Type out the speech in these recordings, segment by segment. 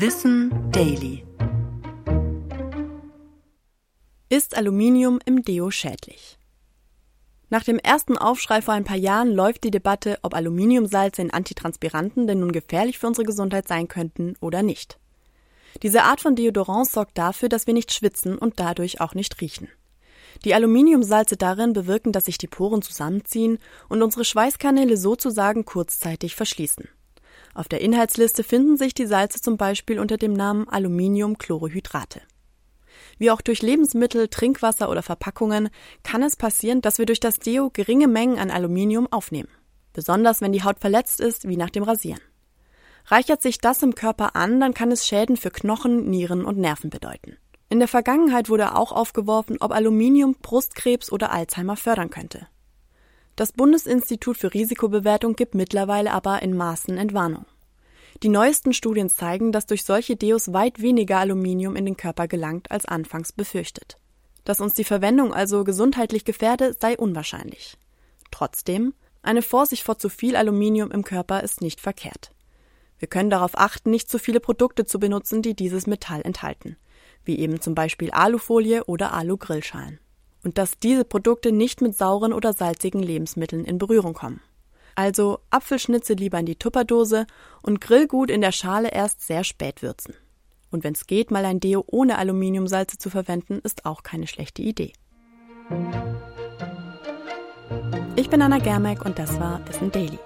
Wissen Daily. Ist Aluminium im Deo schädlich? Nach dem ersten Aufschrei vor ein paar Jahren läuft die Debatte, ob Aluminiumsalze in Antitranspiranten denn nun gefährlich für unsere Gesundheit sein könnten oder nicht. Diese Art von Deodorant sorgt dafür, dass wir nicht schwitzen und dadurch auch nicht riechen. Die Aluminiumsalze darin bewirken, dass sich die Poren zusammenziehen und unsere Schweißkanäle sozusagen kurzzeitig verschließen. Auf der Inhaltsliste finden sich die Salze zum Beispiel unter dem Namen Aluminiumchlorohydrate. Wie auch durch Lebensmittel, Trinkwasser oder Verpackungen kann es passieren, dass wir durch das Deo geringe Mengen an Aluminium aufnehmen. Besonders wenn die Haut verletzt ist, wie nach dem Rasieren. Reichert sich das im Körper an, dann kann es Schäden für Knochen, Nieren und Nerven bedeuten. In der Vergangenheit wurde auch aufgeworfen, ob Aluminium Brustkrebs oder Alzheimer fördern könnte. Das Bundesinstitut für Risikobewertung gibt mittlerweile aber in Maßen Entwarnung. Die neuesten Studien zeigen, dass durch solche Deos weit weniger Aluminium in den Körper gelangt als anfangs befürchtet. Dass uns die Verwendung also gesundheitlich gefährde, sei unwahrscheinlich. Trotzdem, eine Vorsicht vor zu viel Aluminium im Körper ist nicht verkehrt. Wir können darauf achten, nicht zu viele Produkte zu benutzen, die dieses Metall enthalten, wie eben zum Beispiel Alufolie oder Alu-Grillschalen und dass diese Produkte nicht mit sauren oder salzigen Lebensmitteln in Berührung kommen. Also Apfelschnitze lieber in die Tupperdose und Grillgut in der Schale erst sehr spät würzen. Und wenn es geht, mal ein Deo ohne Aluminiumsalze zu verwenden, ist auch keine schlechte Idee. Ich bin Anna Germeck und das war Wissen Daily.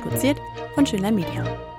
Produziert von Schönlein Media.